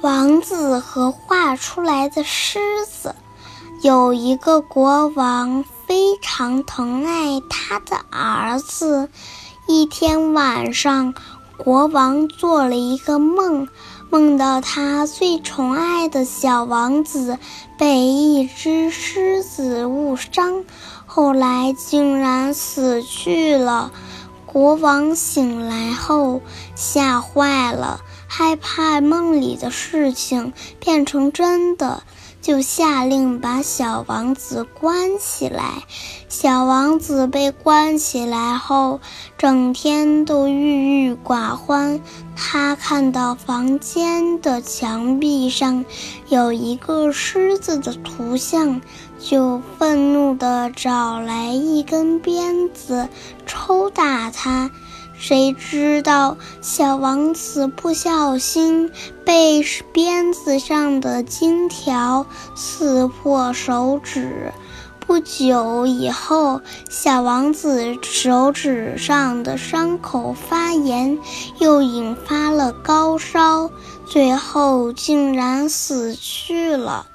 王子和画出来的狮子。有一个国王非常疼爱他的儿子。一天晚上，国王做了一个梦，梦到他最宠爱的小王子被一只狮子误伤，后来竟然死去了。国王醒来后吓坏了，害怕梦里的事情变成真的，就下令把小王子关起来。小王子被关起来后，整天都郁郁寡欢。他看到房间的墙壁上有一个狮子的图像，就愤怒地找来一根鞭子抽打他。谁知道小王子不小心被鞭子上的金条刺破手指。不久以后，小王子手指上的伤口发炎，又引发了高烧，最后竟然死去了。